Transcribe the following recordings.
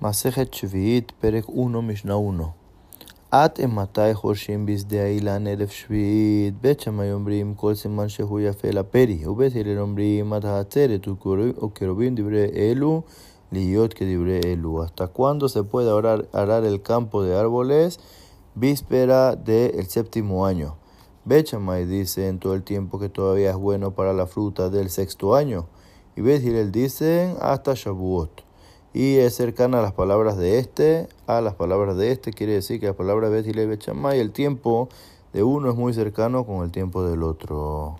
Masejet Shviit, Perek 1, Mishnah 1. At ematai hoshim bisde ailan eref shviit, bechamay ombrim kol seman shehu yafe la peri, ubet el ombrim at hatzeret o querubim dibre elu, liot que dibre elu. ¿Hasta cuándo se puede arar, arar el campo de árboles? Víspera del séptimo año. Bechamay dice en todo el tiempo que todavía es bueno para la fruta del sexto año. Y Bethilel dicen hasta Shavuot. Y es cercana a las palabras de este, a las palabras de este, quiere decir que la palabra Bethilel y el tiempo de uno es muy cercano con el tiempo del otro.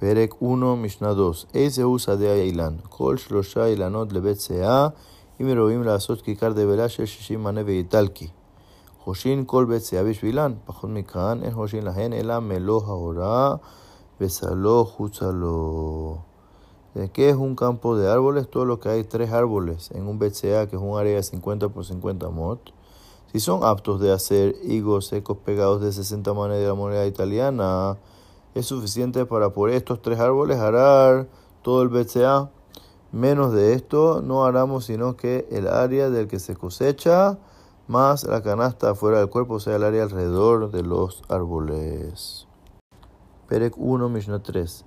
Perek 1, Mishnah 2. Ese usa de Ailan. Kol shlosha ilanot lebet sea. Y me robim la azot kikar de velash el shishim maneve italki. Hoshin kol bet sea bishvilan. Pachot mikan en hoshin lahen elam melo haora. Besalo hutzalo. ¿Qué es un campo de árboles? Todo lo que hay tres árboles en un BCA, que es un área de 50 por 50 mot. Si son aptos de hacer higos secos pegados de 60 manes de la moneda italiana, es suficiente para por estos tres árboles arar todo el BCA. Menos de esto no haramos sino que el área del que se cosecha más la canasta fuera del cuerpo, sea, el área alrededor de los árboles. Perec 1, Mishnah 3.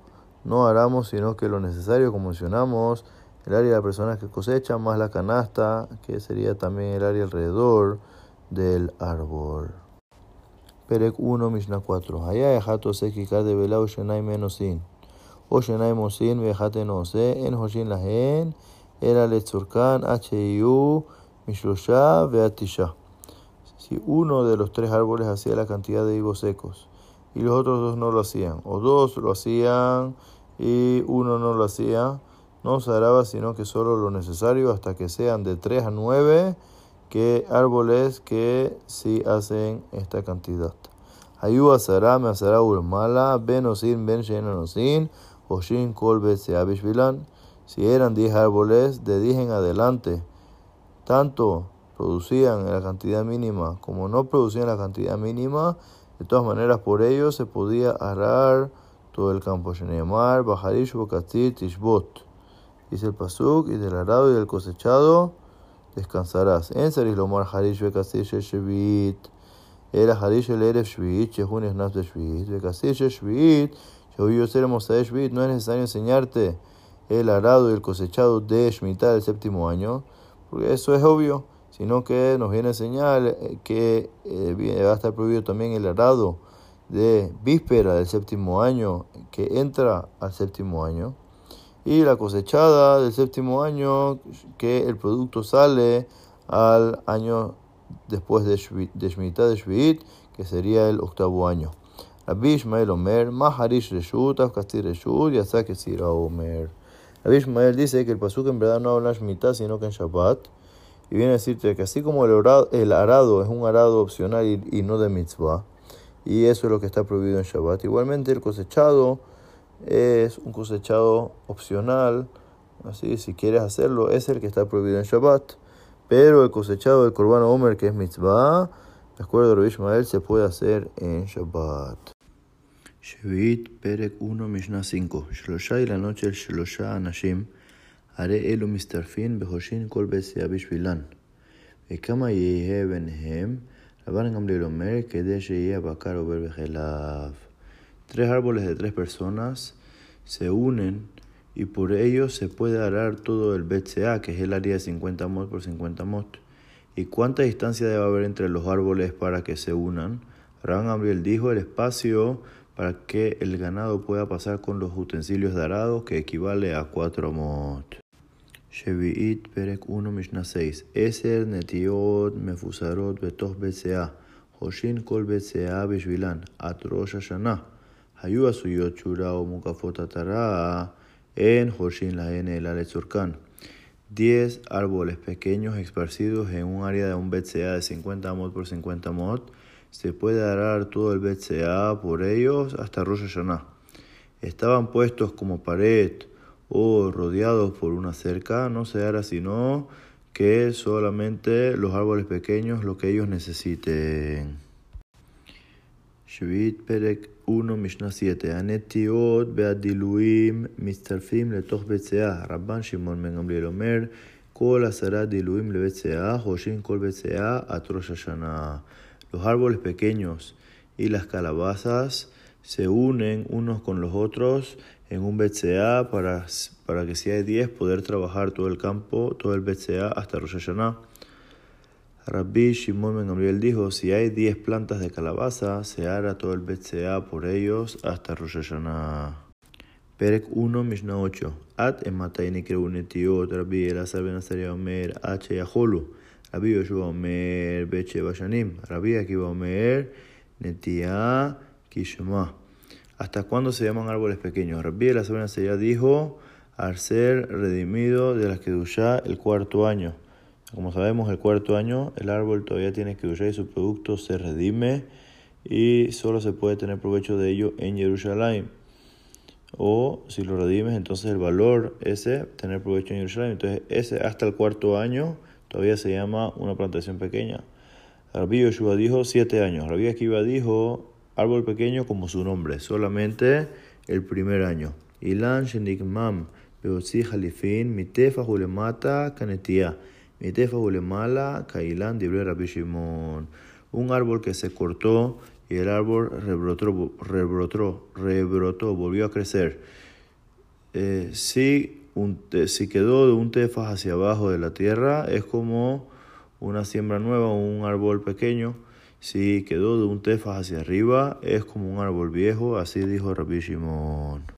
no haramos sino que lo necesario, como mencionamos, el área de las personas que cosechan, más la canasta, que sería también el área alrededor del árbol. Perek 1, Mishnah 4. Allá dejato se de vela o shenai menosin. O shenai mosin vejate no se en hoshin lahen era letzurkan h-i-u mishlosha veatisha. Si uno de los tres árboles hacía la cantidad de higos secos y los otros dos no lo hacían, o dos lo hacían y uno no lo hacía, no hará sino que solo lo necesario hasta que sean de 3 a 9 que árboles que sí hacen esta cantidad. Ayú asará, me asará urmala, ben osin, ben shen oshin kol bishvilan. Si eran 10 árboles, de 10 en adelante, tanto producían la cantidad mínima como no producían la cantidad mínima, de todas maneras por ello se podía arar todo el campo. Sheneemar, Baharish, Bokatir, Tishbot. Dice el Pasuk, y del arado y del cosechado descansarás. En Sarilomar, Harish, Bekatir, Shevit. Era Harish, el Erev, Shvit, Shehun, Esnaf, Shvit. Bekatir, Shvit, Shehu, ser Mosai, Shvit. No es necesario enseñarte el arado y el cosechado de Shemitah del séptimo año, porque eso es obvio, sino que nos viene a enseñar que eh, va a estar prohibido también el arado de víspera del séptimo año que entra al séptimo año y la cosechada del séptimo año que el producto sale al año después de, de Shemitah de Shvit, que sería el octavo año. Rabbi Ishmael Omer, Maharish Reshut, Afkastir Reshut, Sira Omer. Rabbi Ishmael dice que el pasuk en verdad no habla Shemitah, sino que en Shabbat. Y viene a decirte que así como el arado, el arado es un arado opcional y, y no de mitzvah, y eso es lo que está prohibido en Shabbat. Igualmente el cosechado es un cosechado opcional, así si quieres hacerlo es el que está prohibido en Shabbat, pero el cosechado del Corban Omer que es mitzvah, de acuerdo a Rabbi Ishmael, se puede hacer en Shabbat. Shevit Perek 1 Mishnah 5 Shlosha y la noche el Shlosha Anashim Are elu mistarfin behoshin kol besea bishvilan וכמה יהיה ביניהם Tres árboles de tres personas se unen y por ello se puede arar todo el BCA, que es el área de 50 mot por 50 mot. ¿Y cuánta distancia debe haber entre los árboles para que se unan? Rabban Gamliel dijo el espacio para que el ganado pueda pasar con los utensilios de arado, que equivale a 4 mot. Shevi'it Perek 1 Mishnah 6 Eser netiot mefusarot betoch BCA Hoshin kol BCA bishvilan At Rosh Hashanah Hayu asuyot shura o mukafot atara En Hoshin lahen el aletzurkan 10 árboles pequeños esparcidos en un área de un BCA de 50 mod por 50 mod. Se puede arar todo el BCA por ellos hasta Rosh Hashanah. Estaban puestos como pared o rodeados por una cerca, no se hará sino que solamente los árboles pequeños lo que ellos necesiten. שביעית פרק 1 משנה 7 הנטיות והדילויים מצטרפים לתוך בית שיאה. רבן שמעון בן גמליאל אומר כל עשרה דילויים לבית שיאה חושבים כל בית שיאה עד ראש השנה. Los árboles pequeños y las calabazas se unen unos con los otros en un BCA para, para que si hay 10 poder trabajar todo el campo, todo el BCA hasta Rosh. Rabbi Shimon Ben dijo, si hay 10 plantas de calabaza, se hará todo el BCA por ellos hasta Rosh Hashanah. Perek 1, Mishnah 8. At ematay nikrebu netiot, Rabbi Elazar Ben Azaria Omer, H Yaholu. Rabbi Yoshua Omer, Beche Bashanim. Rabbi Akiva Omer, Netia ¿Hasta cuándo se llaman árboles pequeños? Rabbi Elazar Ben Azaria dijo, al ser redimido de la Kedushá el cuarto año. Como sabemos, el cuarto año el árbol todavía tiene usar y su producto se redime y solo se puede tener provecho de ello en Jerusalén. O si lo redimes, entonces el valor ese, tener provecho en Jerusalén, entonces ese hasta el cuarto año todavía se llama una plantación pequeña. Rabbi Yoshua dijo siete años. Rabbi Akiva dijo árbol pequeño como su nombre, solamente el primer año. Ilan Shenikmam Beotzi Halifin Mitefa Julemata Kanetia. Mitefa Ulemala Kailan Dibre Rabbi. Un árbol que se cortó y el árbol rebrotó, rebrotó, rebrotó volvió a crecer. Eh, si, un, si quedó de un tefas hacia abajo de la tierra, es como una siembra nueva, un árbol pequeño. Si quedó de un tefas hacia arriba, es como un árbol viejo, así dijo Rabbi Shimon.